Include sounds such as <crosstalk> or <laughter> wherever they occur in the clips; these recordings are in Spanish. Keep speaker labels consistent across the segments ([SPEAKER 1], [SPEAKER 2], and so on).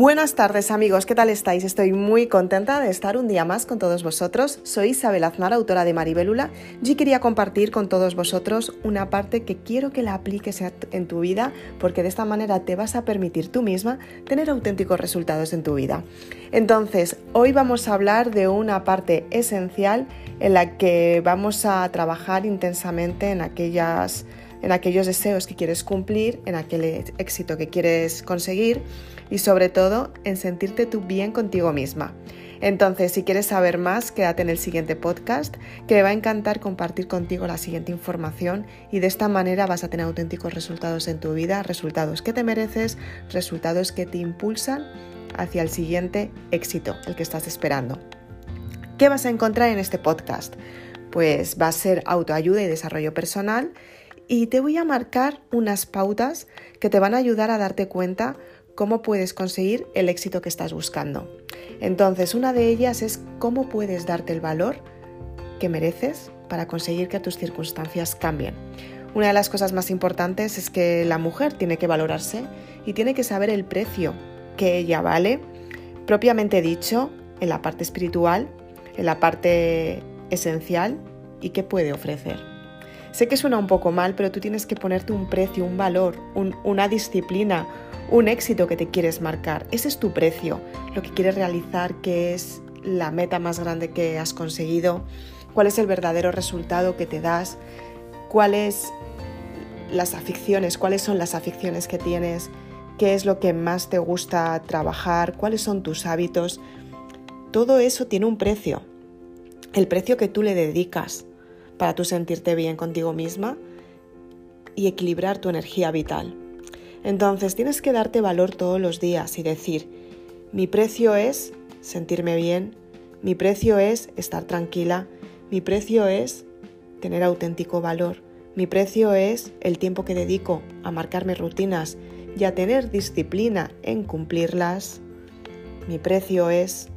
[SPEAKER 1] Buenas tardes amigos, ¿qué tal estáis? Estoy muy contenta de estar un día más con todos vosotros. Soy Isabel Aznar, autora de Maribélula, y quería compartir con todos vosotros una parte que quiero que la apliques en tu vida porque de esta manera te vas a permitir tú misma tener auténticos resultados en tu vida. Entonces, hoy vamos a hablar de una parte esencial en la que vamos a trabajar intensamente en aquellas en aquellos deseos que quieres cumplir, en aquel éxito que quieres conseguir y sobre todo en sentirte tú bien contigo misma. Entonces, si quieres saber más, quédate en el siguiente podcast, que me va a encantar compartir contigo la siguiente información y de esta manera vas a tener auténticos resultados en tu vida, resultados que te mereces, resultados que te impulsan hacia el siguiente éxito, el que estás esperando. ¿Qué vas a encontrar en este podcast? Pues va a ser autoayuda y desarrollo personal y te voy a marcar unas pautas que te van a ayudar a darte cuenta cómo puedes conseguir el éxito que estás buscando. Entonces, una de ellas es cómo puedes darte el valor que mereces para conseguir que tus circunstancias cambien. Una de las cosas más importantes es que la mujer tiene que valorarse y tiene que saber el precio que ella vale, propiamente dicho, en la parte espiritual, en la parte esencial y qué puede ofrecer. Sé que suena un poco mal, pero tú tienes que ponerte un precio, un valor, una disciplina, un éxito que te quieres marcar. Ese es tu precio, lo que quieres realizar, que es la meta más grande que has conseguido, cuál es el verdadero resultado que te das, cuáles las aficiones, cuáles son las aficiones que tienes, qué es lo que más te gusta trabajar, cuáles son tus hábitos. Todo eso tiene un precio. El precio que tú le dedicas para tú sentirte bien contigo misma y equilibrar tu energía vital. Entonces tienes que darte valor todos los días y decir, mi precio es sentirme bien, mi precio es estar tranquila, mi precio es tener auténtico valor, mi precio es el tiempo que dedico a marcarme rutinas y a tener disciplina en cumplirlas, mi precio es...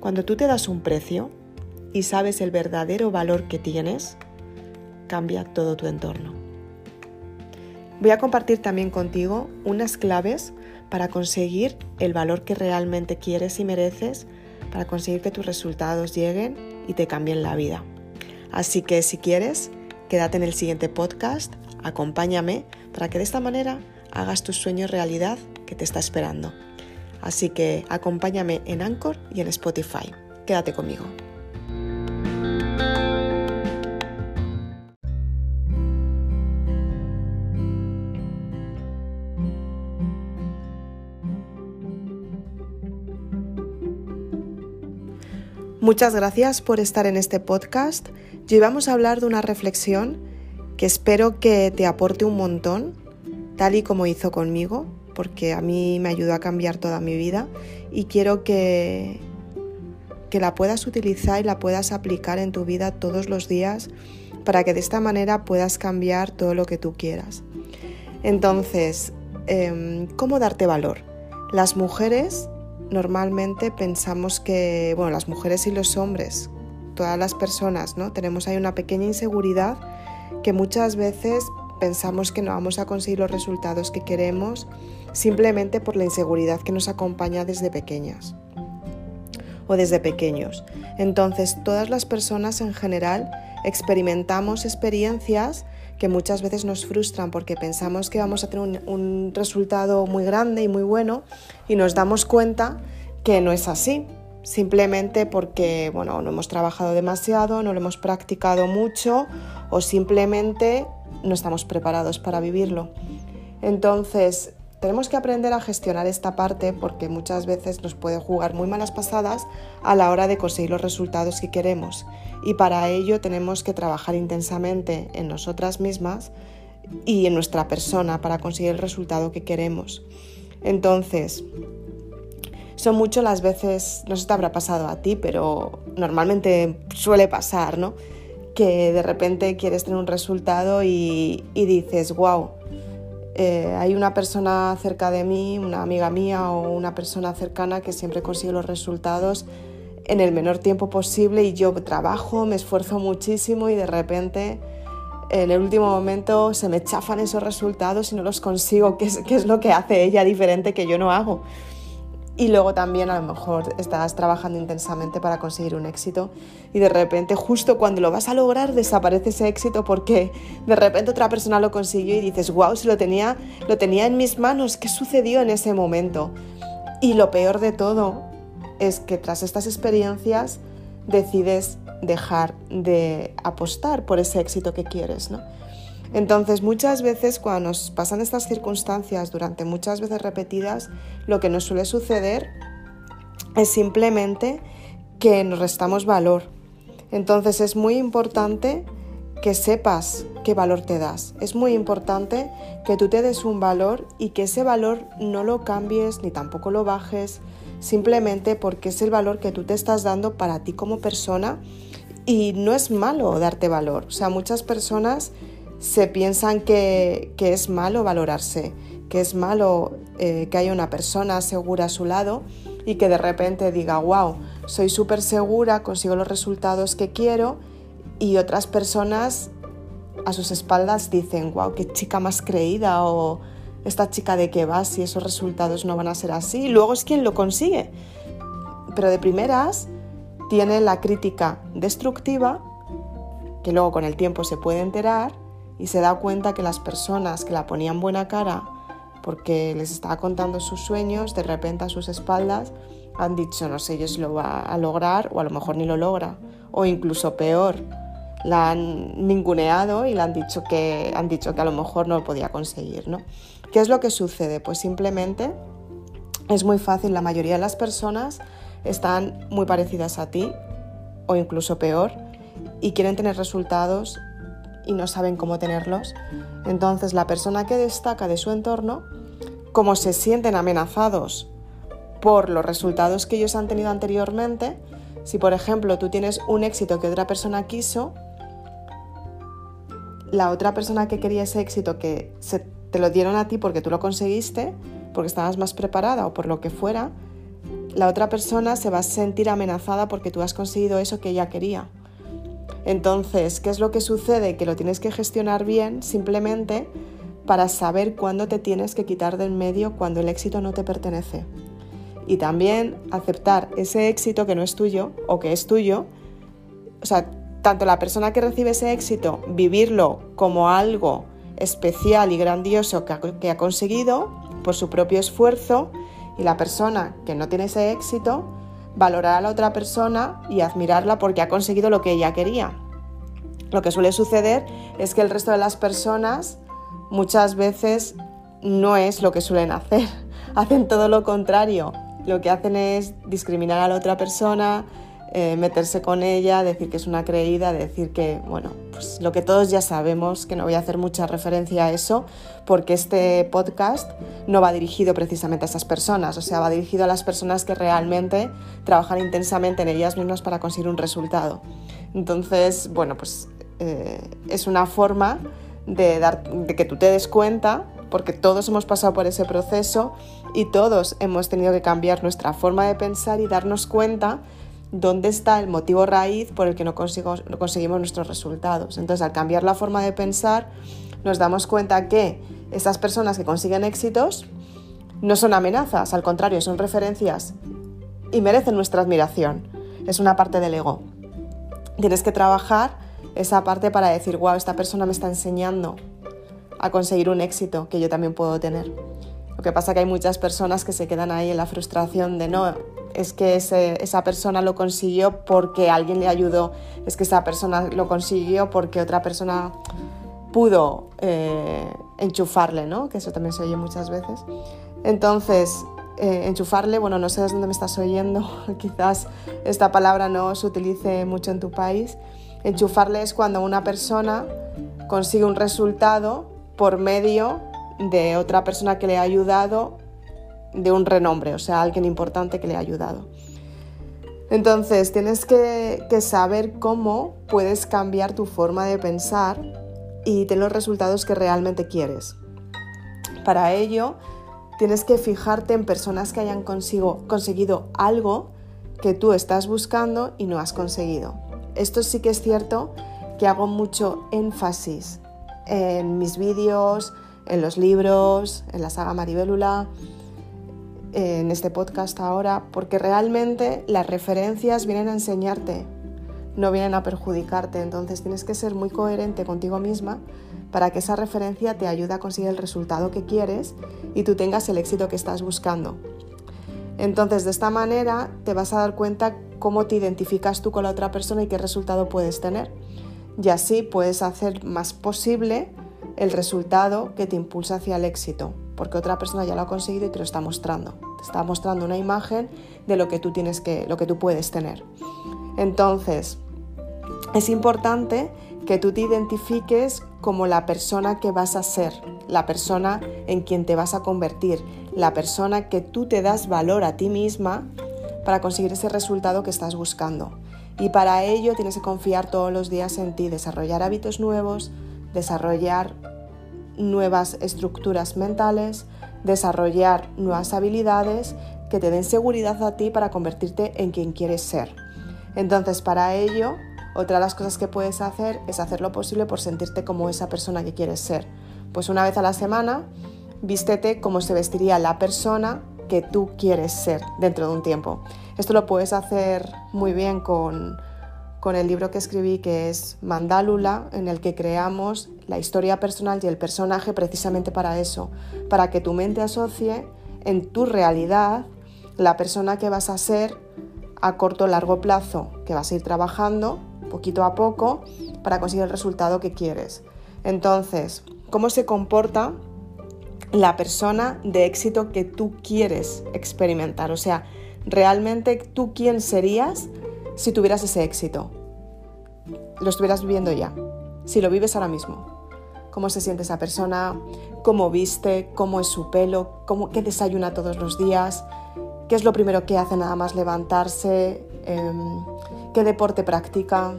[SPEAKER 1] Cuando tú te das un precio y sabes el verdadero valor que tienes, cambia todo tu entorno. Voy a compartir también contigo unas claves para conseguir el valor que realmente quieres y mereces, para conseguir que tus resultados lleguen y te cambien la vida. Así que si quieres, quédate en el siguiente podcast, acompáñame para que de esta manera hagas tus sueños realidad que te está esperando. Así que acompáñame en Anchor y en Spotify. Quédate conmigo. Muchas gracias por estar en este podcast. Hoy vamos a hablar de una reflexión que espero que te aporte un montón, tal y como hizo conmigo, porque a mí me ayudó a cambiar toda mi vida y quiero que, que la puedas utilizar y la puedas aplicar en tu vida todos los días para que de esta manera puedas cambiar todo lo que tú quieras. Entonces, em, ¿cómo darte valor? Las mujeres normalmente pensamos que, bueno, las mujeres y los hombres, todas las personas, ¿no? Tenemos ahí una pequeña inseguridad que muchas veces pensamos que no vamos a conseguir los resultados que queremos simplemente por la inseguridad que nos acompaña desde pequeñas o desde pequeños. Entonces, todas las personas en general experimentamos experiencias que muchas veces nos frustran porque pensamos que vamos a tener un, resultado muy grande y muy bueno y nos damos cuenta que no es así, simplemente porque bueno, no hemos trabajado demasiado, no lo hemos practicado mucho o simplemente no estamos preparados para vivirlo. Entonces, tenemos que aprender a gestionar esta parte porque muchas veces nos puede jugar muy malas pasadas a la hora de conseguir los resultados que queremos y para ello tenemos que trabajar intensamente en nosotras mismas y en nuestra persona para conseguir el resultado que queremos. Entonces, son mucho las veces, no sé si te habrá pasado a ti, pero normalmente suele pasar, ¿no? Que de repente quieres tener un resultado y, y dices, wow, eh, hay una persona cerca de mí, una amiga mía o una persona cercana que siempre consigue los resultados en el menor tiempo posible y yo trabajo, me esfuerzo muchísimo y de repente en el último momento se me chafan esos resultados y no los consigo, que es, es lo que hace ella diferente que yo no hago. Y luego también a lo mejor estás trabajando intensamente para conseguir un éxito y de repente justo cuando lo vas a lograr desaparece ese éxito porque de repente otra persona lo consiguió y dices, wow, si lo tenía, lo tenía en mis manos, ¿qué sucedió en ese momento? Y lo peor de todo es que tras estas experiencias decides dejar de apostar por ese éxito que quieres, ¿no? Entonces, muchas veces cuando nos pasan estas circunstancias durante muchas veces repetidas, lo que nos suele suceder es simplemente que nos restamos valor. Entonces, es muy importante que sepas qué valor te das. Es muy importante que tú te des un valor y que ese valor no lo cambies ni tampoco lo bajes, simplemente porque es el valor que tú te estás dando para ti como persona y no es malo darte valor. O sea, muchas personas se piensan que, es malo valorarse, que es malo eh, que haya una persona segura a su lado y que de repente diga, wow, soy súper segura, consigo los resultados que quiero y otras personas a sus espaldas dicen, wow, qué chica más creída o esta chica de qué va si esos resultados no van a ser así. Luego es quien lo consigue. Pero de primeras tiene la crítica destructiva, que luego con el tiempo se puede enterar y se da cuenta que las personas que la ponían buena cara porque les estaba contando sus sueños, de repente a sus espaldas han dicho, no sé yo si lo va a lograr o a lo mejor ni lo logra, o incluso peor, la han ninguneado y le han dicho que, han dicho que a lo mejor no lo podía conseguir. ¿no? ¿Qué es lo que sucede? Pues simplemente es muy fácil, la mayoría de las personas están muy parecidas a ti o incluso peor y quieren tener resultados y no saben cómo tenerlos. Entonces la persona que destaca de su entorno, como se sienten amenazados por los resultados que ellos han tenido anteriormente, si por ejemplo tú tienes un éxito que otra persona quiso, la otra persona que quería ese éxito que se, te lo dieron a ti porque tú lo conseguiste, porque estabas más preparada o por lo que fuera, la otra persona se va a sentir amenazada porque tú has conseguido eso que ella quería. Entonces, ¿qué es lo que sucede? Que lo tienes que gestionar bien simplemente para saber cuándo te tienes que quitar del medio cuando el éxito no te pertenece. Y también aceptar ese éxito que no es tuyo o que es tuyo. O sea, tanto la persona que recibe ese éxito, vivirlo como algo especial y grandioso que ha, que ha conseguido por su propio esfuerzo y la persona que no tiene ese éxito, valorar a la otra persona y admirarla porque ha conseguido lo que ella quería. Lo que suele suceder es que el resto de las personas muchas veces no es lo que suelen hacer, <laughs> hacen todo lo contrario. Lo que hacen es discriminar a la otra persona, eh, meterse con ella, decir que es una creída, decir que, bueno, pues lo que todos ya sabemos, que no voy a hacer mucha referencia a eso, porque este podcast no va dirigido precisamente a esas personas, o sea, va dirigido a las personas que realmente trabajan intensamente en ellas mismas para conseguir un resultado. Entonces, bueno, pues eh, es una forma de, dar, de que tú te des cuenta porque todos hemos pasado por ese proceso y todos hemos tenido que cambiar nuestra forma de pensar y darnos cuenta dónde está el motivo raíz por el que no, no conseguimos nuestros resultados. Entonces, al cambiar la forma de pensar, nos damos cuenta que esas personas que consiguen éxitos no son amenazas, al contrario, son referencias y merecen nuestra admiración. Es una parte del ego. Tienes que trabajar esa parte para decir, wow, esta persona me está enseñando a conseguir un éxito que yo también puedo tener. Lo que pasa es que hay muchas personas que se quedan ahí en la frustración de no, es que esa persona lo consiguió porque alguien le ayudó, es que esa persona lo consiguió porque otra persona pudo eh, enchufarle, ¿no? Que eso también se oye muchas veces. Entonces, eh, enchufarle, bueno, no sé de dónde me estás oyendo, <laughs> quizás esta palabra no se utilice mucho en tu país. Enchufarle es cuando una persona consigue un resultado por medio de otra persona que le ha ayudado de un renombre, o sea, alguien importante que le ha ayudado. Entonces, tienes que, saber cómo puedes cambiar tu forma de pensar y tener los resultados que realmente quieres. Para ello, tienes que fijarte en personas que hayan conseguido algo que tú estás buscando y no has conseguido. Esto sí que es cierto que hago mucho énfasis en mis vídeos, en los libros, en la saga Maribélula, en este podcast ahora, porque realmente las referencias vienen a enseñarte, no vienen a perjudicarte. Entonces tienes que ser muy coherente contigo misma para que esa referencia te ayude a conseguir el resultado que quieres y tú tengas el éxito que estás buscando. Entonces, de esta manera te vas a dar cuenta cómo te identificas tú con la otra persona y qué resultado puedes tener. Y así puedes hacer más posible el resultado que te impulsa hacia el éxito, porque otra persona ya lo ha conseguido y te lo está mostrando. Te está mostrando una imagen de lo que tú tienes que lo que tú puedes tener. Entonces, es importante que tú te identifiques como la persona que vas a ser, la persona en quien te vas a convertir, la persona que tú te das valor a ti misma para conseguir ese resultado que estás buscando. Y para ello tienes que confiar todos los días en ti, desarrollar hábitos nuevos, desarrollar nuevas estructuras mentales, desarrollar nuevas habilidades que te den seguridad a ti para convertirte en quien quieres ser. Entonces, para ello, otra de las cosas que puedes hacer es hacer lo posible por sentirte como esa persona que quieres ser. Pues una vez a la semana, vístete como se vestiría la persona que tú quieres ser dentro de un tiempo. Esto lo puedes hacer muy bien con con el libro que escribí que es Mandálula, en el que creamos la historia personal y el personaje precisamente para eso, para que tu mente asocie en tu realidad la persona que vas a ser a corto o largo plazo, que vas a ir trabajando poquito a poco para conseguir el resultado que quieres. Entonces, ¿cómo se comporta la persona de éxito que tú quieres experimentar? O sea, realmente tú quién serías si tuvieras ese éxito, lo estuvieras viviendo ya, si lo vives ahora mismo. ¿Cómo se siente esa persona? ¿Cómo viste? ¿Cómo es su pelo? ¿Cómo, ¿Qué desayuna todos los días? ¿Qué es lo primero que hace nada más levantarse? Em, ¿Qué deporte practica?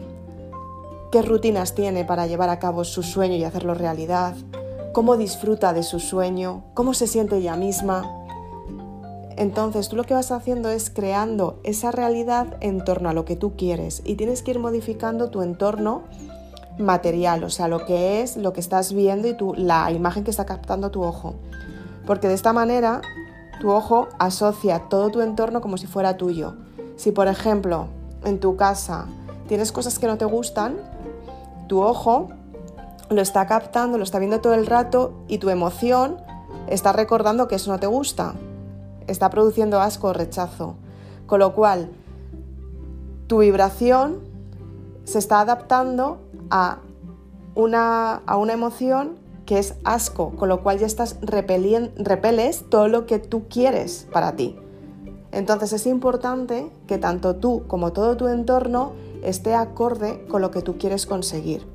[SPEAKER 1] ¿Qué rutinas tiene para llevar a cabo su sueño y hacerlo realidad? ¿Cómo disfruta de su sueño? ¿Cómo se siente ella misma? Entonces tú lo que vas haciendo es creando esa realidad en torno a lo que tú quieres y tienes que ir modificando tu entorno material, o sea, lo que es, lo que estás viendo y tu, la imagen que está captando tu ojo. Porque de esta manera tu ojo asocia todo tu entorno como si fuera tuyo. Si por ejemplo en tu casa tienes cosas que no te gustan, tu ojo lo está captando, lo está viendo todo el rato y tu emoción está recordando que eso no te gusta está produciendo asco o rechazo. Con lo cual, tu vibración se está adaptando a una, a una emoción que es asco, con lo cual ya estás repeles todo lo que tú quieres para ti. Entonces es importante que tanto tú como todo tu entorno esté acorde con lo que tú quieres conseguir.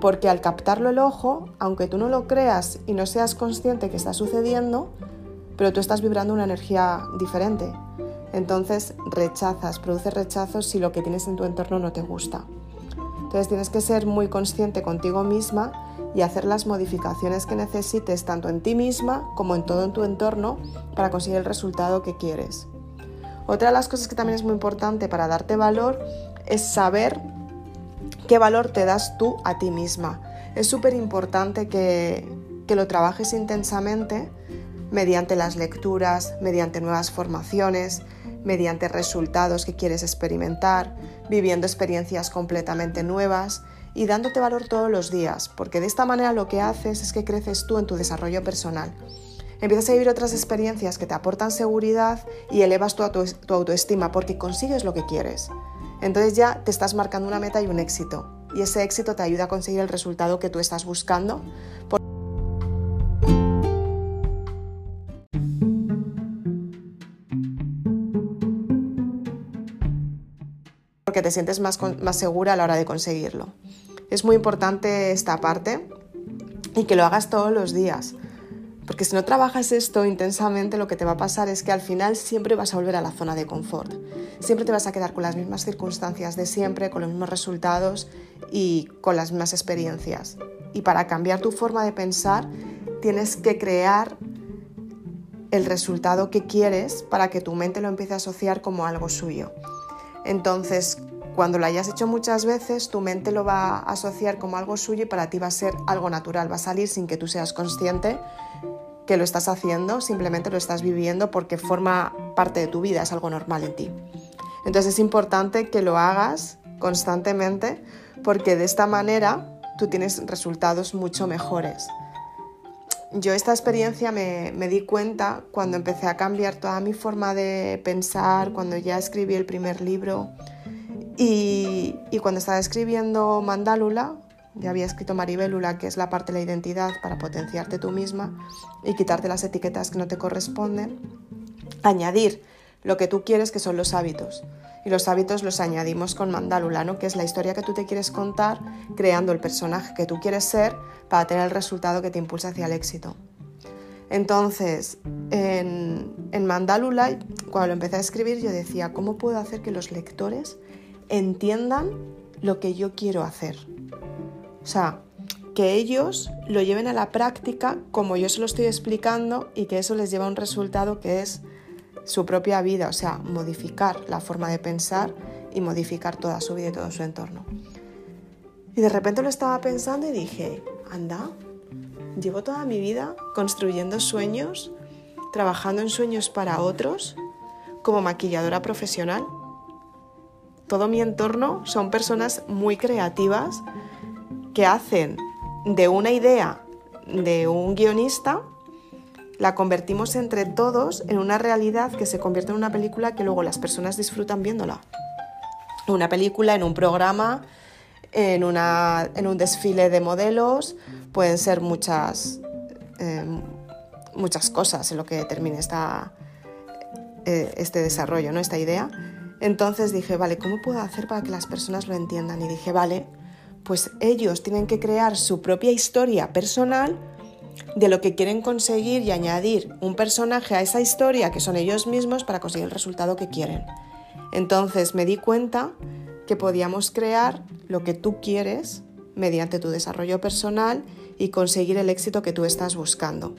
[SPEAKER 1] Porque al captarlo el ojo, aunque tú no lo creas y no seas consciente que está sucediendo, pero tú estás vibrando una energía diferente. Entonces rechazas, produces rechazos si lo que tienes en tu entorno no te gusta. Entonces tienes que ser muy consciente contigo misma y hacer las modificaciones que necesites tanto en ti misma como en todo en tu entorno para conseguir el resultado que quieres. Otra de las cosas que también es muy importante para darte valor es saber qué valor te das tú a ti misma. Es súper importante que, que lo trabajes intensamente mediante las lecturas, mediante nuevas formaciones, mediante resultados que quieres experimentar, viviendo experiencias completamente nuevas y dándote valor todos los días, porque de esta manera lo que haces es que creces tú en tu desarrollo personal. Empiezas a vivir otras experiencias que te aportan seguridad y elevas tu, autoestima porque consigues lo que quieres. Entonces ya te estás marcando una meta y un éxito. Y ese éxito te ayuda a conseguir el resultado que tú estás buscando. Porque te sientes más, más segura a la hora de conseguirlo. Es muy importante esta parte y que lo hagas todos los días. Porque si no trabajas esto intensamente, lo que te va a pasar es que al final siempre vas a volver a la zona de confort. Siempre te vas a quedar con las mismas circunstancias de siempre, con los mismos resultados y con las mismas experiencias. Y para cambiar tu forma de pensar, tienes que crear el resultado que quieres para que tu mente lo empiece a asociar como algo suyo. Entonces, cuando lo hayas hecho muchas veces, tu mente lo va a asociar como algo suyo y para ti va a ser algo natural, va a salir sin que tú seas consciente que lo estás haciendo, simplemente lo estás viviendo porque forma parte de tu vida, es algo normal en ti. Entonces es importante que lo hagas constantemente porque de esta manera tú tienes resultados mucho mejores. Yo esta experiencia me, di cuenta cuando empecé a cambiar toda mi forma de pensar, cuando ya escribí el primer libro y, y cuando estaba escribiendo Mandálula, ya había escrito Maribélula, que es la parte de la identidad para potenciarte tú misma y quitarte las etiquetas que no te corresponden. Añadir lo que tú quieres, que son los hábitos. Y los hábitos los añadimos con Mandálula, que es la historia que tú te quieres contar, creando el personaje que tú quieres ser para tener el resultado que te impulsa hacia el éxito. Entonces, en, en Mandálula, cuando lo empecé a escribir, yo decía, ¿cómo puedo hacer que los lectores entiendan lo que yo quiero hacer? O sea, que ellos lo lleven a la práctica como yo se lo estoy explicando y que eso les lleva a un resultado que es su propia vida, o sea, modificar la forma de pensar y modificar toda su vida y todo su entorno. Y de repente lo estaba pensando y dije, anda, llevo toda mi vida construyendo sueños, trabajando en sueños para otros, como maquilladora profesional. Todo mi entorno son personas muy creativas, que hacen de una idea de un guionista, la convertimos entre todos en una realidad que se convierte en una película que luego las personas disfrutan viéndola. Una película, en un programa, en, una, en un desfile de modelos, pueden ser muchas, em, muchas cosas en lo que termine esta, eh, este desarrollo, ¿no? esta idea. Entonces dije, vale, ¿cómo puedo hacer para que las personas lo entiendan? Y dije, vale, pues ellos tienen que crear su propia historia personal de lo que quieren conseguir y añadir un personaje a esa historia que son ellos mismos para conseguir el resultado que quieren. Entonces me di cuenta que podíamos crear lo que tú quieres mediante tu desarrollo personal y conseguir el éxito que tú estás buscando.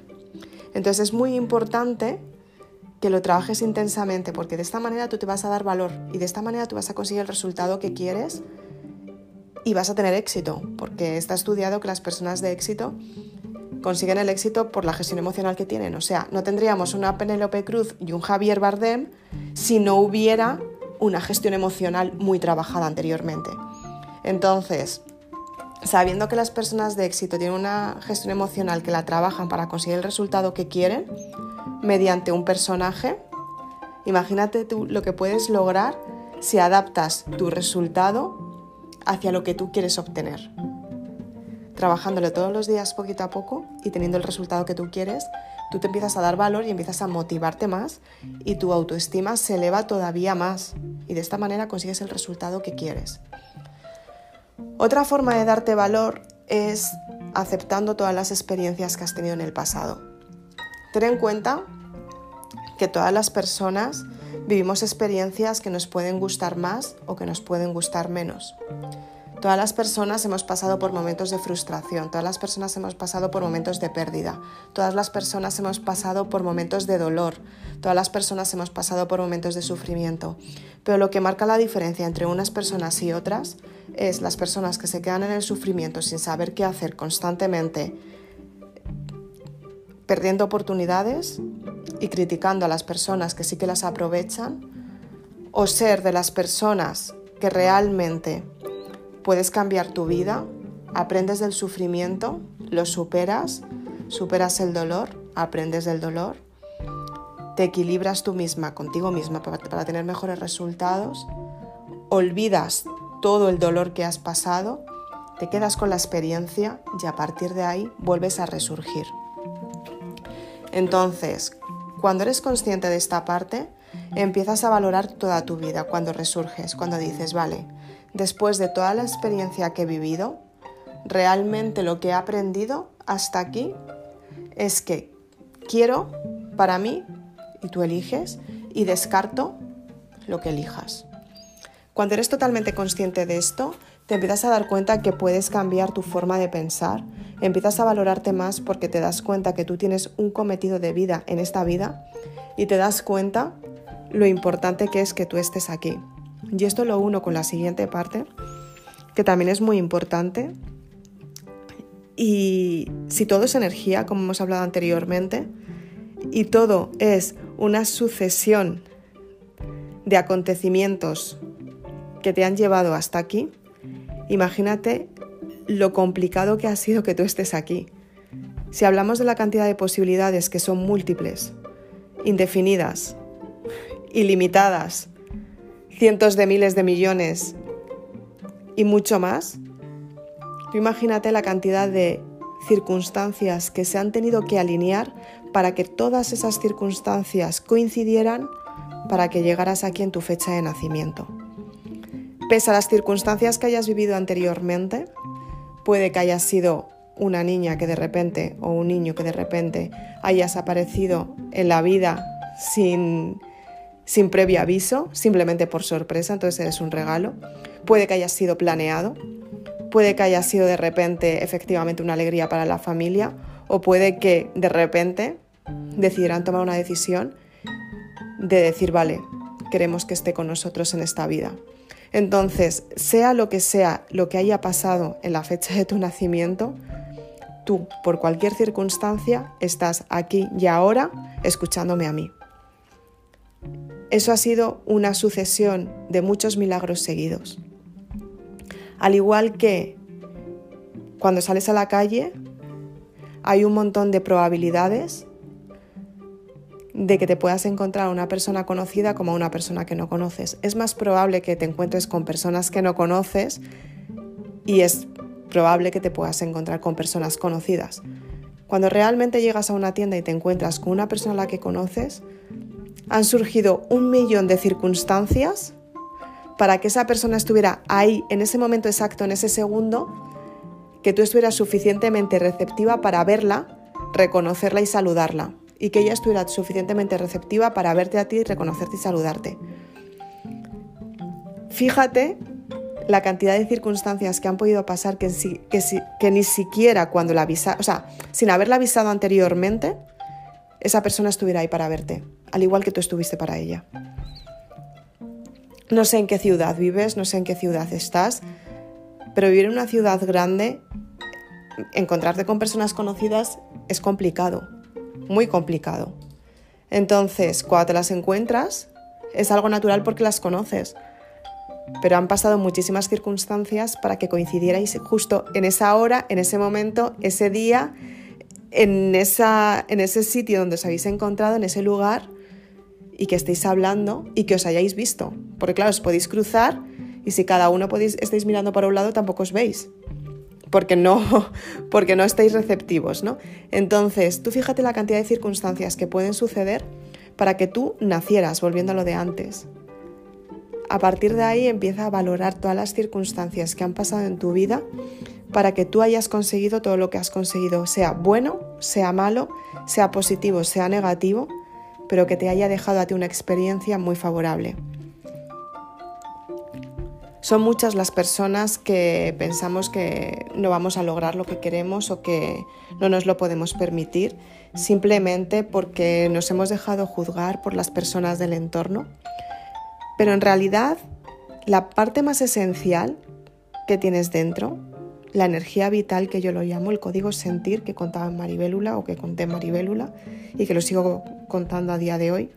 [SPEAKER 1] Entonces es muy importante que lo trabajes intensamente porque de esta manera tú te vas a dar valor y de esta manera tú vas a conseguir el resultado que quieres y vas a tener éxito, porque está estudiado que las personas de éxito consiguen el éxito por la gestión emocional que tienen. O sea, no tendríamos una Penélope Cruz y un Javier Bardem si no hubiera una gestión emocional muy trabajada anteriormente. Entonces, sabiendo que las personas de éxito tienen una gestión emocional que la trabajan para conseguir el resultado que quieren mediante un personaje, imagínate tú lo que puedes lograr si adaptas tu resultado hacia lo que tú quieres obtener. Trabajándolo todos los días poquito a poco y teniendo el resultado que tú quieres, tú te empiezas a dar valor y empiezas a motivarte más y tu autoestima se eleva todavía más y de esta manera consigues el resultado que quieres. Otra forma de darte valor es aceptando todas las experiencias que has tenido en el pasado. Ten en cuenta que todas las personas Vivimos experiencias que nos pueden gustar más o que nos pueden gustar menos. Todas las personas hemos pasado por momentos de frustración, todas las personas hemos pasado por momentos de pérdida, todas las personas hemos pasado por momentos de dolor, todas las personas hemos pasado por momentos de sufrimiento. Pero lo que marca la diferencia entre unas personas y otras es las personas que se quedan en el sufrimiento sin saber qué hacer constantemente, perdiendo oportunidades y criticando a las personas que sí que las aprovechan, o ser de las personas que realmente puedes cambiar tu vida, aprendes del sufrimiento, lo superas, superas el dolor, aprendes del dolor, te equilibras tú misma contigo misma para, tener mejores resultados, olvidas todo el dolor que has pasado, te quedas con la experiencia y a partir de ahí vuelves a resurgir. Entonces, cuando eres consciente de esta parte, empiezas a valorar toda tu vida cuando resurges, cuando dices, vale, después de toda la experiencia que he vivido, realmente lo que he aprendido hasta aquí es que quiero para mí, y tú eliges, y descarto lo que elijas. Cuando eres totalmente consciente de esto, te empiezas a dar cuenta que puedes cambiar tu forma de pensar, empiezas a valorarte más porque te das cuenta que tú tienes un cometido de vida en esta vida y te das cuenta lo importante que es que tú estés aquí. Y esto lo uno con la siguiente parte, que también es muy importante, Y si todo es energía, como hemos hablado anteriormente, y todo es una sucesión de acontecimientos que te han llevado hasta aquí, imagínate lo complicado que ha sido que tú estés aquí. Si hablamos de la cantidad de posibilidades que son múltiples, indefinidas, ilimitadas, cientos de miles de millones y mucho más, imagínate la cantidad de circunstancias que se han tenido que alinear para que todas esas circunstancias coincidieran para que llegaras aquí en tu fecha de nacimiento. Pese a las circunstancias que hayas vivido anteriormente, puede que hayas sido una niña que de repente o un niño que de repente hayas aparecido en la vida sin, sin previo aviso, simplemente por sorpresa, entonces eres un regalo. Puede que hayas sido planeado, puede que haya sido de repente efectivamente una alegría para la familia o puede que de repente decidirán tomar una decisión de decir, vale, queremos que esté con nosotros en esta vida. Entonces, sea lo que sea lo que haya pasado en la fecha de tu nacimiento, tú, por cualquier circunstancia, estás aquí y ahora escuchándome a mí. Eso ha sido una sucesión de muchos milagros seguidos. Al igual que cuando sales a la calle, hay un montón de probabilidades de que te puedas encontrar una persona conocida como una persona que no conoces. Es más probable que te encuentres con personas que no conoces y es probable que te puedas encontrar con personas conocidas. Cuando realmente llegas a una tienda y te encuentras con una persona a la que conoces, han surgido un millón de circunstancias para que esa persona estuviera ahí en ese momento exacto, en ese segundo, que tú estuvieras suficientemente receptiva para verla, reconocerla y saludarla y que ella estuviera suficientemente receptiva para verte a ti, reconocerte y saludarte. Fíjate la cantidad de circunstancias que han podido pasar que, que, ni siquiera cuando la avisa, o sea, sin haberla avisado anteriormente, esa persona estuviera ahí para verte, al igual que tú estuviste para ella. No sé en qué ciudad vives, no sé en qué ciudad estás, pero vivir en una ciudad grande, encontrarte con personas conocidas es complicado muy complicado. Entonces, cuando te las encuentras, es algo natural porque las conoces, pero han pasado muchísimas circunstancias para que coincidierais justo en esa hora, en ese momento, ese día, en, esa, en ese sitio donde os habéis encontrado, en ese lugar, y que estéis hablando y que os hayáis visto. Porque claro, os podéis cruzar y si cada uno podéis, estáis mirando para un lado, tampoco os veis porque no, <laughs> porque no estáis receptivos, ¿no? Entonces, tú fíjate la cantidad de circunstancias que pueden suceder para que tú nacieras, volviendo a lo de antes. A partir de ahí empieza a valorar todas las circunstancias que han pasado en tu vida para que tú hayas conseguido todo lo que has conseguido, sea bueno, sea malo, sea positivo, sea negativo, pero que te haya dejado a ti una experiencia muy favorable. Son muchas las personas que pensamos que no vamos a lograr lo que queremos o que no nos lo podemos permitir simplemente porque nos hemos dejado juzgar por las personas del entorno. Pero en realidad la parte más esencial que tienes dentro, la energía vital que yo lo llamo, el código sentir que contaba en Maribélula o que conté en Maribélula y que lo sigo contando a día de hoy,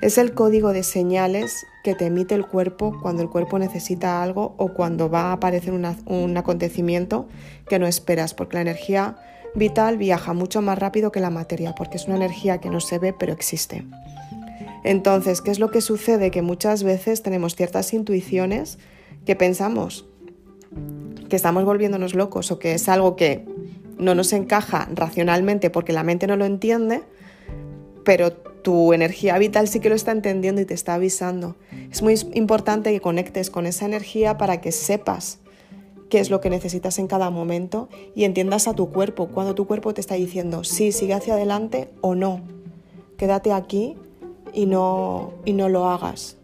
[SPEAKER 1] es el código de señales que te emite el cuerpo cuando el cuerpo necesita algo o cuando va a aparecer un acontecimiento que no esperas, porque la energía vital viaja mucho más rápido que la materia, porque es una energía que no se ve pero existe. Entonces, ¿qué es lo que sucede? Que muchas veces tenemos ciertas intuiciones que pensamos que estamos volviéndonos locos o que es algo que no nos encaja racionalmente porque la mente no lo entiende, pero tu energía vital sí que lo está entendiendo y te está avisando. Es muy importante que conectes con esa energía para que sepas qué es lo que necesitas en cada momento y entiendas a tu cuerpo cuando tu cuerpo te está diciendo sí, sigue hacia adelante o no. Quédate aquí y no, y no lo hagas.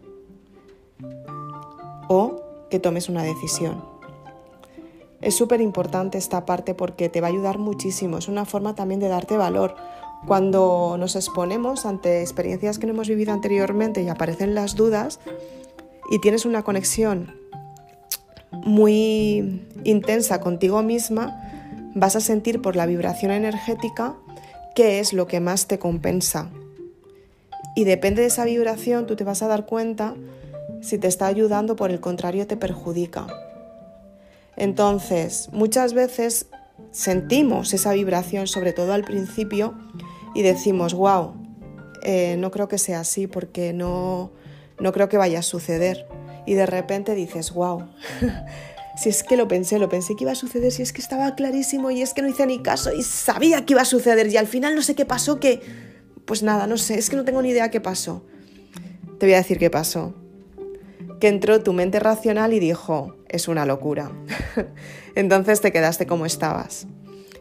[SPEAKER 1] O que tomes una decisión. Es súper importante esta parte porque te va a ayudar muchísimo. Es una forma también de darte valor. Cuando nos exponemos ante experiencias que no hemos vivido anteriormente y aparecen las dudas y tienes una conexión muy intensa contigo misma, vas a sentir por la vibración energética qué es lo que más te compensa. Y depende de esa vibración, tú te vas a dar cuenta si te está ayudando, por el contrario, te perjudica. Entonces, muchas veces sentimos esa vibración, sobre todo al principio, y decimos, wow, eh, no creo que sea así porque no, no creo que vaya a suceder. Y de repente dices, wow, <laughs> si es que lo pensé, lo pensé que iba a suceder, si es que estaba clarísimo y es que no hice ni caso y sabía que iba a suceder y al final no sé qué pasó, que pues nada, no sé, es que no tengo ni idea qué pasó. Te voy a decir qué pasó. Que entró tu mente racional y dijo, es una locura. <laughs> Entonces te quedaste como estabas.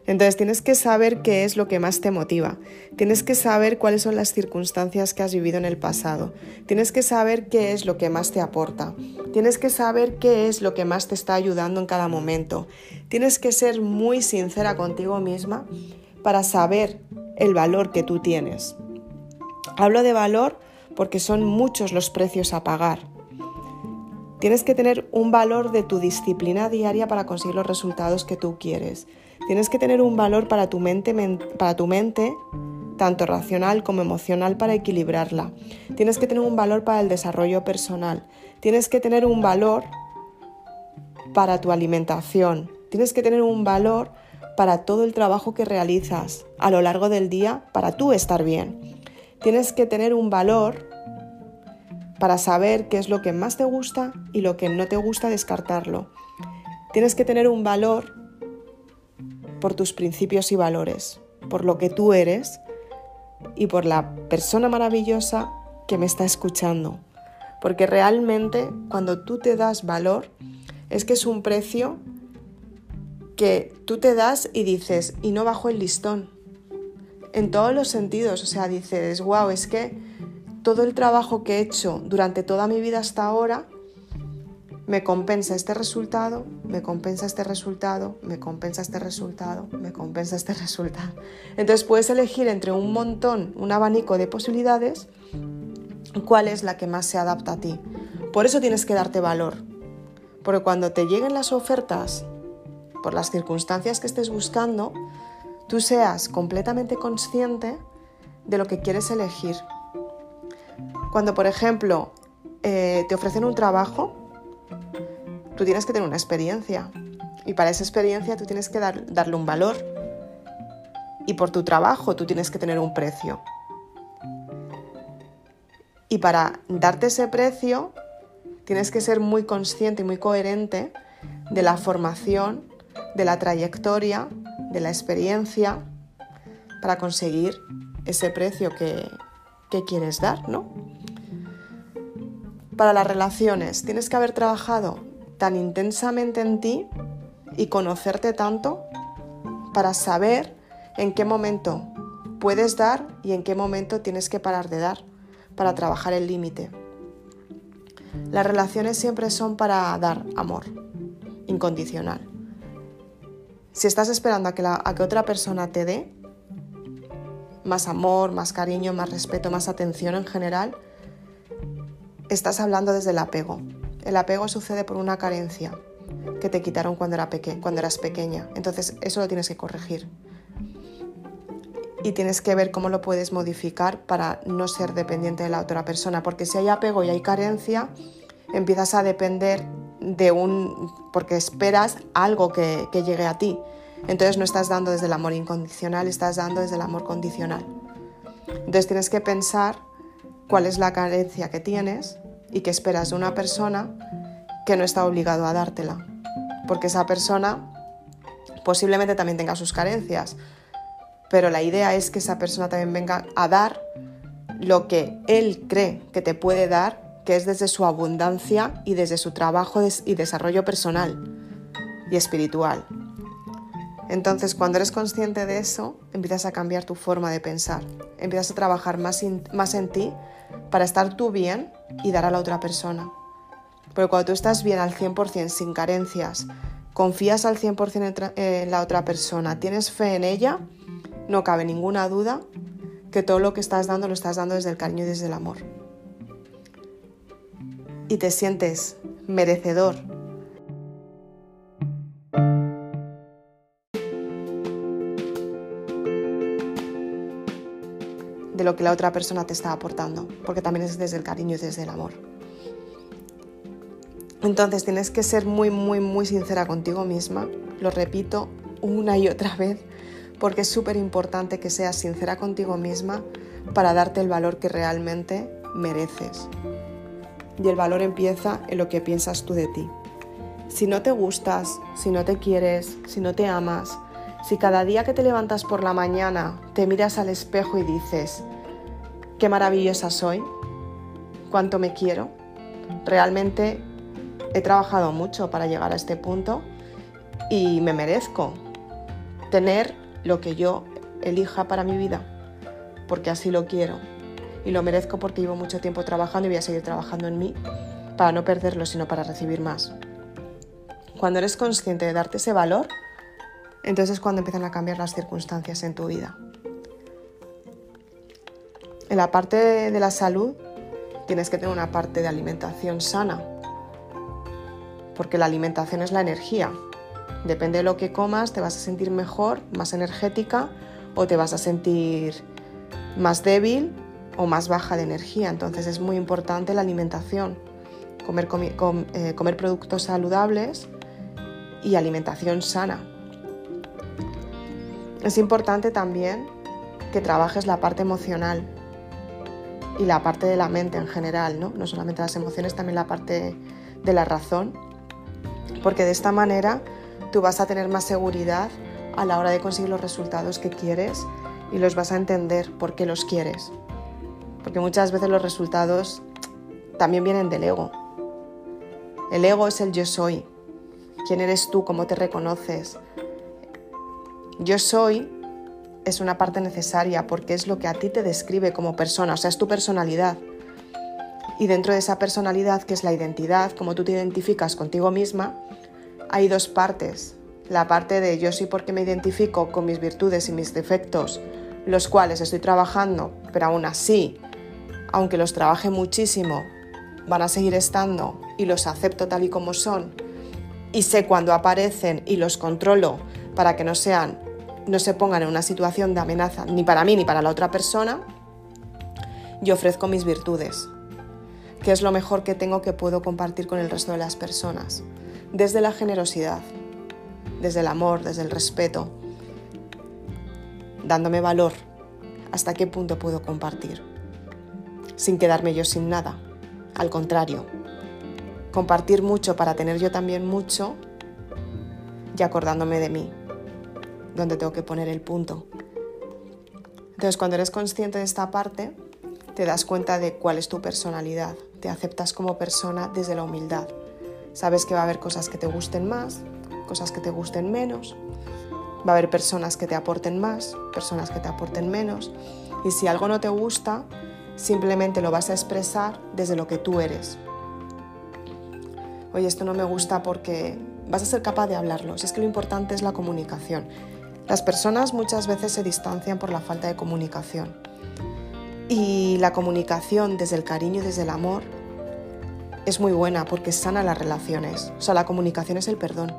[SPEAKER 1] Entonces tienes que saber qué es lo que más te motiva, tienes que saber cuáles son las circunstancias que has vivido en el pasado, tienes que saber qué es lo que más te aporta, tienes que saber qué es lo que más te está ayudando en cada momento, tienes que ser muy sincera contigo misma para saber el valor que tú tienes. Hablo de valor porque son muchos los precios a pagar. Tienes que tener un valor de tu disciplina diaria para conseguir los resultados que tú quieres. Tienes que tener un valor para tu mente, para tu mente tanto racional como emocional para equilibrarla. Tienes que tener un valor para el desarrollo personal. Tienes que tener un valor para tu alimentación. Tienes que tener un valor para todo el trabajo que realizas a lo largo del día para tú estar bien. Tienes que tener un valor para saber qué es lo que más te gusta y lo que no te gusta descartarlo. Tienes que tener un valor por tus principios y valores, por lo que tú eres y por la persona maravillosa que me está escuchando. Porque realmente cuando tú te das valor, es que es un precio que tú te das y dices, y no bajo el listón. En todos los sentidos, o sea, dices, wow, es que todo el trabajo que he hecho durante toda mi vida hasta ahora me compensa este resultado, me compensa este resultado, me compensa este resultado, me compensa este resultado. Entonces puedes elegir entre un montón, un abanico de posibilidades, cuál es la que más se adapta a ti. Por eso tienes que darte valor, porque cuando te lleguen las ofertas, por las circunstancias que estés buscando, tú seas completamente consciente de lo que quieres elegir. Cuando, por ejemplo, eh, te ofrecen un trabajo, tú tienes que tener una experiencia. Y para esa experiencia tú tienes que darle un valor. Y por tu trabajo tú tienes que tener un precio. Y para darte ese precio tienes que ser muy consciente y muy coherente de la formación, de la trayectoria, de la experiencia para conseguir ese precio que, que quieres dar, ¿no? Para las relaciones, tienes que haber trabajado tan intensamente en ti y conocerte tanto para saber en qué momento puedes dar y en qué momento tienes que parar de dar para trabajar el límite. Las relaciones siempre son para dar amor incondicional. Si estás esperando a que, a que otra persona te dé más amor, más cariño, más respeto, más atención en general, estás hablando desde el apego. El apego sucede por una carencia que te quitaron cuando, era eras pequeña. Entonces eso lo tienes que corregir. Y tienes que ver cómo lo puedes modificar para no ser dependiente de la otra persona. Porque si hay apego y hay carencia, empiezas a depender de un... porque esperas algo que llegue a ti. Entonces no estás dando desde el amor incondicional, estás dando desde el amor condicional. Entonces tienes que pensar cuál es la carencia que tienes y que esperas de una persona que no está obligado a dártela. Porque esa persona posiblemente también tenga sus carencias, pero la idea es que esa persona también venga a dar lo que él cree que te puede dar, que es desde su abundancia y desde su trabajo y desarrollo personal y espiritual. Entonces, cuando eres consciente de eso, empiezas a cambiar tu forma de pensar, empiezas a trabajar más, más en ti para estar tú bien y dar a la otra persona. Pero cuando tú estás bien al 100%, sin carencias, confías al 100% en la otra persona, tienes fe en ella, no cabe ninguna duda que todo lo que estás dando lo estás dando desde el cariño y desde el amor. Y te sientes merecedor que la otra persona te está aportando, porque también es desde el cariño y desde el amor. Entonces tienes que ser muy, muy, muy sincera contigo misma, lo repito una y otra vez, porque es súper importante que seas sincera contigo misma para darte el valor que realmente mereces. Y el valor empieza en lo que piensas tú de ti. Si no te gustas, si no te quieres, si no te amas, si cada día que te levantas por la mañana te miras al espejo y dices, qué maravillosa soy, cuánto me quiero, realmente he trabajado mucho para llegar a este punto y me merezco tener lo que yo elija para mi vida, porque así lo quiero. Y lo merezco porque llevo mucho tiempo trabajando y voy a seguir trabajando en mí para no perderlo, sino para recibir más. Cuando eres consciente de darte ese valor, entonces es cuando empiezan a cambiar las circunstancias en tu vida. En la parte de la salud tienes que tener una parte de alimentación sana, porque la alimentación es la energía. Depende de lo que comas, te vas a sentir mejor, más energética o te vas a sentir más débil o más baja de energía. Entonces es muy importante la alimentación, comer, eh, productos saludables y alimentación sana. Es importante también que trabajes la parte emocional y la parte de la mente en general, ¿no? no solamente las emociones, también la parte de la razón, porque de esta manera tú vas a tener más seguridad a la hora de conseguir los resultados que quieres y los vas a entender por qué los quieres. Porque muchas veces los resultados también vienen del ego. El ego es el yo soy. ¿Quién eres tú? ¿Cómo te reconoces? Yo soy es una parte necesaria porque es lo que a ti te describe como persona, o sea, es tu personalidad. Y dentro de esa personalidad, que es la identidad, como tú te identificas contigo misma, hay dos partes. La parte de yo soy porque me identifico con mis virtudes y mis defectos, los cuales estoy trabajando, pero aún así, aunque los trabaje muchísimo, van a seguir estando y los acepto tal y como son. Y sé cuando aparecen y los controlo para que no sean no se pongan en una situación de amenaza ni para mí ni para la otra persona, yo ofrezco mis virtudes, que es lo mejor que tengo que puedo compartir con el resto de las personas, desde la generosidad, desde el amor, desde el respeto, dándome valor, hasta qué punto puedo compartir, sin quedarme yo sin nada, al contrario, compartir mucho para tener yo también mucho y acordándome de mí donde tengo que poner el punto. Entonces, cuando eres consciente de esta parte, te das cuenta de cuál es tu personalidad, te aceptas como persona desde la humildad. Sabes que va a haber cosas que te gusten más, cosas que te gusten menos, va a haber personas que te aporten más, personas que te aporten menos, y si algo no te gusta, simplemente lo vas a expresar desde lo que tú eres. Oye, esto no me gusta porque vas a ser capaz de hablarlo. Si es que lo importante es la comunicación. Las personas muchas veces se distancian por la falta de comunicación. Y la comunicación desde el cariño y desde el amor es muy buena porque sana las relaciones. O sea, la comunicación es el perdón.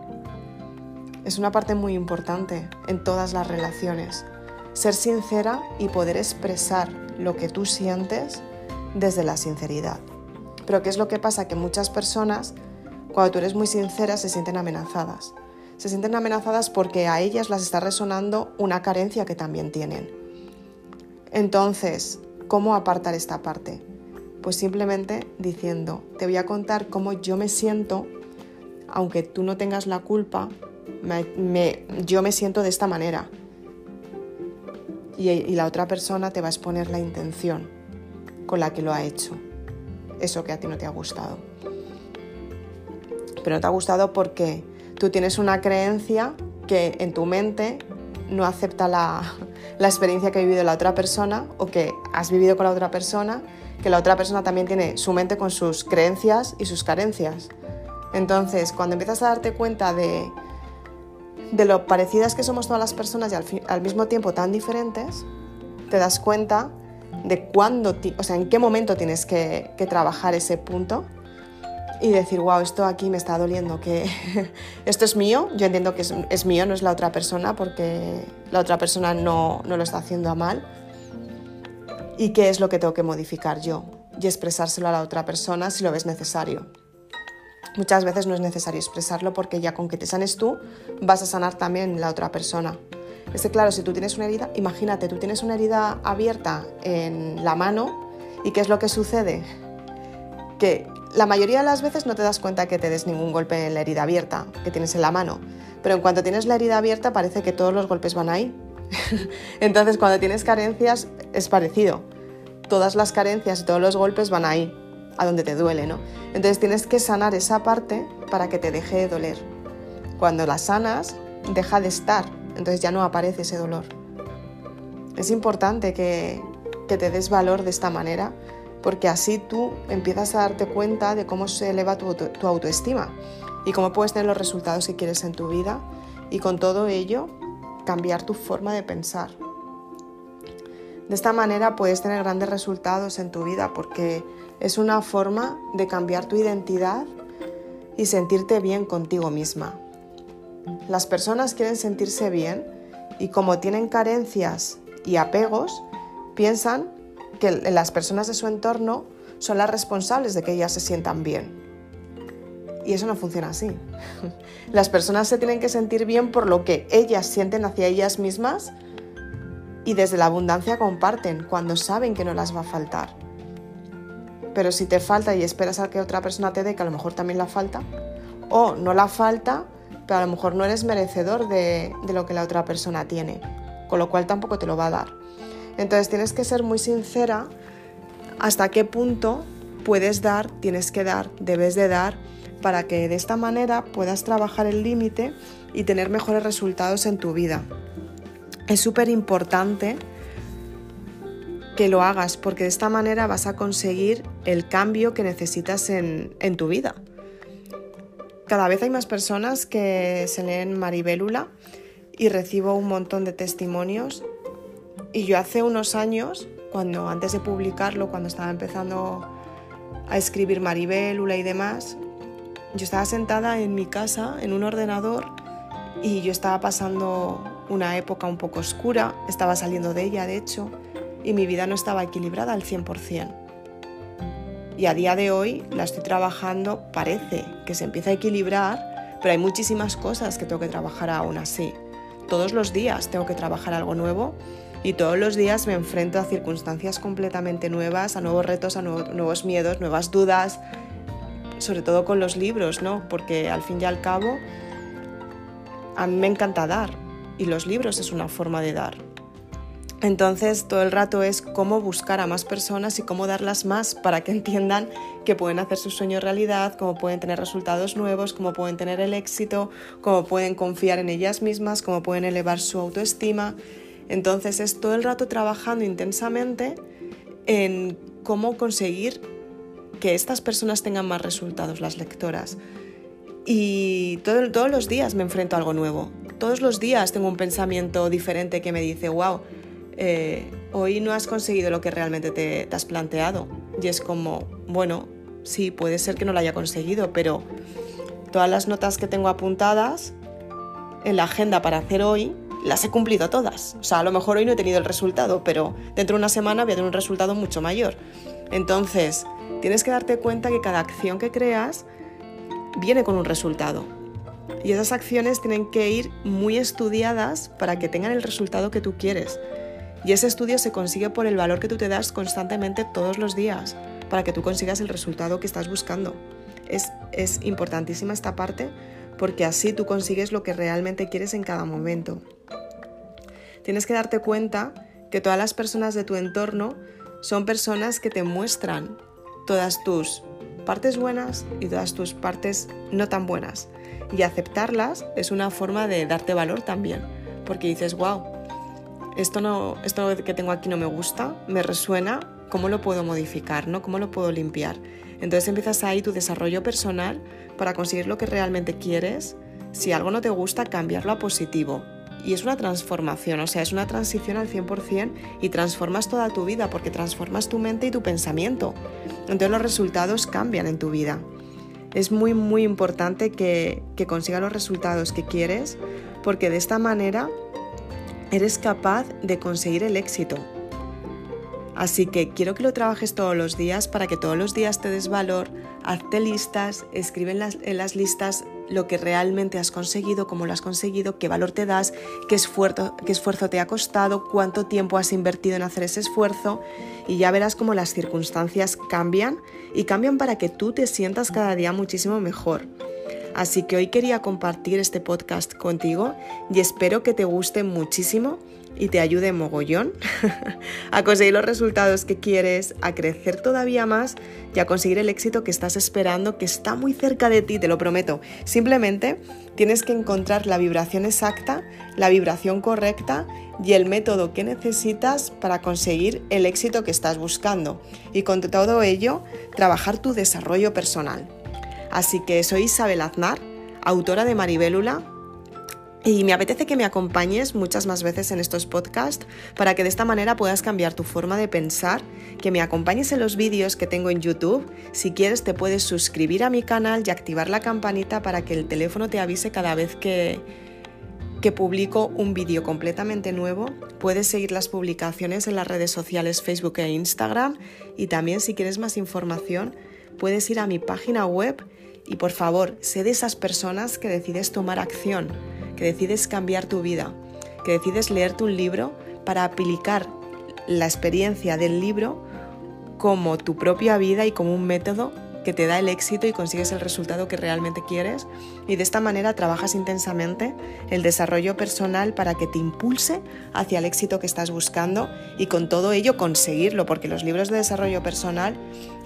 [SPEAKER 1] Es una parte muy importante en todas las relaciones. Ser sincera y poder expresar lo que tú sientes desde la sinceridad. Pero ¿qué es lo que pasa? Que muchas personas, cuando tú eres muy sincera, se sienten amenazadas se sienten amenazadas porque a ellas las está resonando una carencia que también tienen. Entonces, ¿cómo apartar esta parte? Pues simplemente diciendo, te voy a contar cómo yo me siento, aunque tú no tengas la culpa, yo me siento de esta manera. Y, y la otra persona te va a exponer la intención con la que lo ha hecho, eso que a ti no te ha gustado. Pero no te ha gustado porque Tú tienes una creencia que en tu mente no acepta la, experiencia que ha vivido la otra persona o que has vivido con la otra persona, que la otra persona también tiene su mente con sus creencias y sus carencias. Entonces, cuando empiezas a darte cuenta de, de lo parecidas que somos todas las personas y al, mismo tiempo tan diferentes, te das cuenta de cuándo, o sea, en qué momento tienes que, que trabajar ese punto y decir, wow, esto aquí me está doliendo, que <laughs> esto es mío, yo entiendo que es, mío, no es la otra persona, porque la otra persona no, lo está haciendo a mal. y qué es lo que tengo que modificar yo y expresárselo a la otra persona si lo ves necesario. Muchas veces no es necesario expresarlo porque ya con que te sanes tú vas a sanar también la otra persona. Es que claro, si tú tienes una herida, imagínate, tú tienes una herida abierta en la mano y ¿qué es lo que sucede? Que la mayoría de las veces no te das cuenta que te des ningún golpe en la herida abierta que tienes en la mano, pero en cuanto tienes la herida abierta parece que todos los golpes van ahí. <laughs> Entonces cuando tienes carencias es parecido. Todas las carencias y todos los golpes van ahí, a donde te duele, ¿no? Entonces tienes que sanar esa parte para que te deje de doler. Cuando la sanas, deja de estar, entonces ya no aparece ese dolor. Es importante que, que te des valor de esta manera porque así tú empiezas a darte cuenta de cómo se eleva tu, autoestima y cómo puedes tener los resultados que quieres en tu vida y con todo ello cambiar tu forma de pensar. De esta manera puedes tener grandes resultados en tu vida porque es una forma de cambiar tu identidad y sentirte bien contigo misma. Las personas quieren sentirse bien y como tienen carencias y apegos, piensan que las personas de su entorno son las responsables de que ellas se sientan bien. Y eso no funciona así. <laughs> Las personas se tienen que sentir bien por lo que ellas sienten hacia ellas mismas y desde la abundancia comparten cuando saben que no las va a faltar. Pero si te falta y esperas a que otra persona te dé, que a lo mejor también la falta, o no la falta, pero a lo mejor no eres merecedor de, de lo que la otra persona tiene, con lo cual tampoco te lo va a dar. Entonces tienes que ser muy sincera hasta qué punto puedes dar, tienes que dar, debes de dar, para que de esta manera puedas trabajar el límite y tener mejores resultados en tu vida. Es súper importante que lo hagas porque de esta manera vas a conseguir el cambio que necesitas en, tu vida. Cada vez hay más personas que se leen Maribélula y recibo un montón de testimonios y yo hace unos años, cuando antes de publicarlo, cuando estaba empezando a escribir Maribélula y demás, yo estaba sentada en mi casa en un ordenador y yo estaba pasando una época un poco oscura, estaba saliendo de ella de hecho, y mi vida no estaba equilibrada al 100%. Y a día de hoy la estoy trabajando, parece que se empieza a equilibrar, pero hay muchísimas cosas que tengo que trabajar aún así. Todos los días tengo que trabajar algo nuevo y todos los días me enfrento a circunstancias completamente nuevas, a nuevos retos, a nuevos miedos, nuevas dudas, sobre todo con los libros, ¿no? Porque al fin y al cabo a mí me encanta dar y los libros es una forma de dar. Entonces todo el rato es cómo buscar a más personas y cómo darlas más para que <laughs> entiendan que pueden hacer su sueño realidad, cómo pueden tener resultados nuevos, cómo pueden tener el éxito, cómo pueden confiar en ellas mismas, cómo pueden elevar su autoestima. Entonces es todo el rato trabajando intensamente en cómo conseguir que estas personas tengan más resultados, las lectoras. Y todos los días me enfrento a algo nuevo. Todos los días tengo un pensamiento diferente que me dice, wow, eh, hoy no has conseguido lo que realmente te, te has planteado. Y es como, bueno, sí, puede ser que no lo haya conseguido, pero todas las notas que tengo apuntadas en la agenda para hacer hoy las he cumplido todas. O sea, a lo mejor hoy no he tenido el resultado, pero dentro de una semana voy a tener un resultado mucho mayor. Entonces, tienes que darte cuenta que cada acción que creas viene con un resultado. Y esas acciones tienen que ir muy estudiadas para que tengan el resultado que tú quieres. Y ese estudio se consigue por el valor que tú te das constantemente todos los días, para que tú consigas el resultado que estás buscando. Es, es importantísima esta parte porque así tú consigues lo que realmente quieres en cada momento. Tienes que darte cuenta que todas las personas de tu entorno son personas que te muestran todas tus partes buenas y todas tus partes no tan buenas. Y aceptarlas es una forma de darte valor también, porque dices, wow, esto, no, esto que tengo aquí no me gusta, me resuena, ¿cómo lo puedo modificar? ¿no? ¿Cómo lo puedo limpiar? Entonces empiezas ahí tu desarrollo personal para conseguir lo que realmente quieres. Si algo no te gusta, cambiarlo a positivo. Y es una transformación, o sea, es una transición al 100% y transformas toda tu vida porque transformas tu mente y tu pensamiento. Entonces los resultados cambian en tu vida. Es muy, muy importante que, que consigas los resultados que quieres porque de esta manera eres capaz de conseguir el éxito. Así que quiero que lo trabajes todos los días para que todos los días te des valor, hazte listas, escribe en las, en las listas lo que realmente has conseguido, cómo lo has conseguido, qué valor te das, qué esfuerzo, qué esfuerzo te ha costado, cuánto tiempo has invertido en hacer ese esfuerzo y ya verás cómo las circunstancias cambian y cambian para que tú te sientas cada día muchísimo mejor. Así que hoy quería compartir este podcast contigo y espero que te guste muchísimo y te ayude mogollón <laughs> a conseguir los resultados que quieres, a crecer todavía más y a conseguir el éxito que estás esperando, que está muy cerca de ti, te lo prometo. Simplemente tienes que encontrar la vibración exacta, la vibración correcta y el método que necesitas para conseguir el éxito que estás buscando. Y con todo ello, trabajar tu desarrollo personal. Así que soy Isabel Aznar, autora de Maribélula, y me apetece que me acompañes muchas más veces en estos podcasts para que de esta manera puedas cambiar tu forma de pensar, que me acompañes en los vídeos que tengo en YouTube. Si quieres te puedes suscribir a mi canal y activar la campanita para que el teléfono te avise cada vez que, que publico un vídeo completamente nuevo. Puedes seguir las publicaciones en las redes sociales Facebook e Instagram y también si quieres más información puedes ir a mi página web y por favor, sé de esas personas que decides tomar acción que decides cambiar tu vida, que decides leerte un libro para aplicar la experiencia del libro como tu propia vida y como un método que te da el éxito y consigues el resultado que realmente quieres y de esta manera trabajas intensamente el desarrollo personal para que te impulse hacia el éxito que estás buscando y con todo ello conseguirlo, porque los libros de desarrollo personal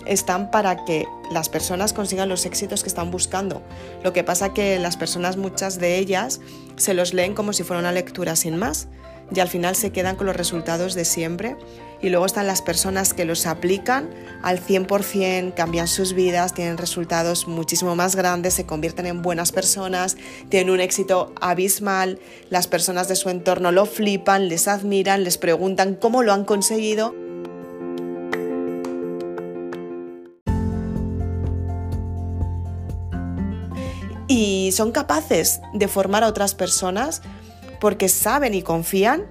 [SPEAKER 1] están para que las personas consigan los éxitos que están buscando. Lo que pasa que las personas, muchas de ellas, se los leen como si fuera una lectura sin más y al final se quedan con los resultados de siempre. Y luego están las personas que los aplican al 100%, cambian sus vidas, tienen resultados muchísimo más grandes, se convierten en buenas personas, tienen un éxito abismal, las personas de su entorno lo flipan, les admiran, les preguntan cómo lo han conseguido. Y son capaces de formar a otras personas porque saben y confían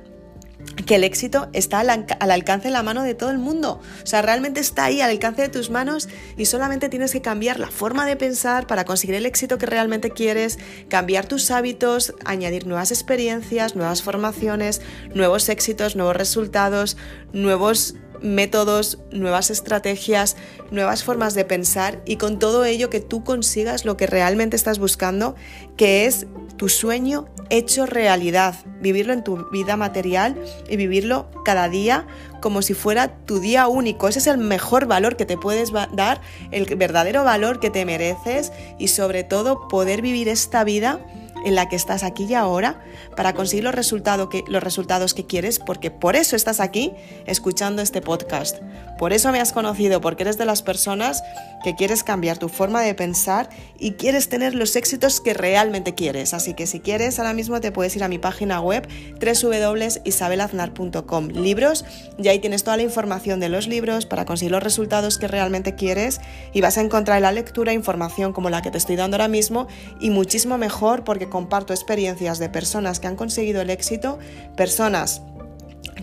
[SPEAKER 1] que el éxito está al, alcance de la mano de todo el mundo. O sea, realmente está ahí al alcance de tus manos y solamente tienes que cambiar la forma de pensar para conseguir el éxito que realmente quieres, cambiar tus hábitos, añadir nuevas experiencias, nuevas formaciones, nuevos éxitos, nuevos resultados, nuevos métodos, nuevas estrategias, nuevas formas de pensar y con todo ello que tú consigas lo que realmente estás buscando, que es tu sueño hecho realidad, vivirlo en tu vida material y vivirlo cada día como si fuera tu día único. Ese es el mejor valor que te puedes dar, el verdadero valor que te mereces y sobre todo poder vivir esta vida en la que estás aquí y ahora para conseguir los, resultados que, los resultados que quieres, porque por eso estás aquí escuchando este podcast. Por eso me has conocido, porque eres de las personas que quieres cambiar tu forma de pensar y quieres tener los éxitos que realmente quieres. Así que si quieres, ahora mismo te puedes ir a mi página web www.isabelaznar.com libros y ahí tienes toda la información de los libros para conseguir los resultados que realmente quieres y vas a encontrar en la lectura información como la que te estoy dando ahora mismo y muchísimo mejor porque comparto experiencias de personas que han conseguido el éxito, personas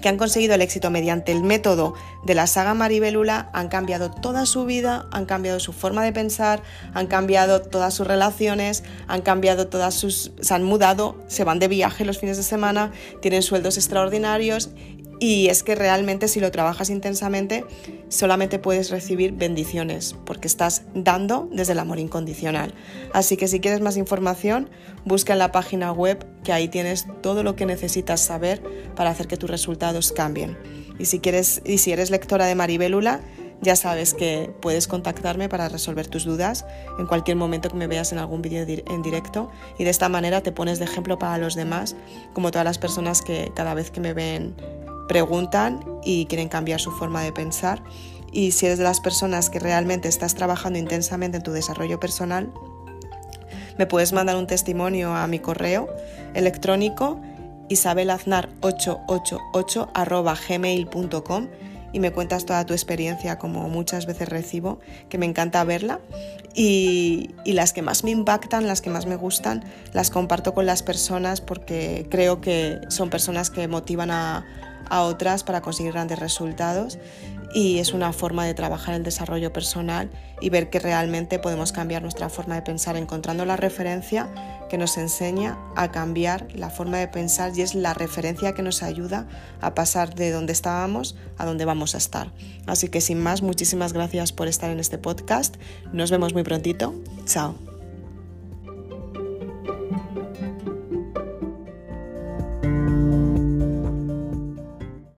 [SPEAKER 1] que han conseguido el éxito mediante el método de la saga Maribelula han cambiado toda su vida, han cambiado su forma de pensar, han cambiado todas sus relaciones, han cambiado todas sus... se han mudado, se van de viaje los fines de semana, tienen sueldos extraordinarios y es que realmente si lo trabajas intensamente, solamente puedes recibir bendiciones, porque estás dando desde el amor incondicional. Así que si quieres más información, busca en la página web, que ahí tienes todo lo que necesitas saber para hacer que tus resultados cambien. Y si, quieres, y si eres lectora de Maribélula, ya sabes que puedes contactarme para resolver tus dudas en cualquier momento que me veas en algún vídeo en directo y de esta manera te pones de ejemplo para los demás, como todas las personas que cada vez que me ven preguntan y quieren cambiar su forma de pensar. Y si eres de las personas que realmente estás trabajando intensamente en tu desarrollo personal, me puedes mandar un testimonio a mi correo electrónico isabelaznar888 gmail.com y me cuentas toda tu experiencia como muchas veces recibo, que me encanta verla y, y, las que más me impactan, las que más me gustan, las comparto con las personas porque creo que son personas que motivan a, a otras para conseguir grandes resultados y es una forma de trabajar el desarrollo personal y ver que realmente podemos cambiar nuestra forma de pensar encontrando la referencia que nos enseña a cambiar la forma de pensar y es la referencia que nos ayuda a pasar de donde estábamos a donde vamos a estar. Así que sin más, muchísimas gracias por estar en este podcast. Nos vemos muy prontito. Chao.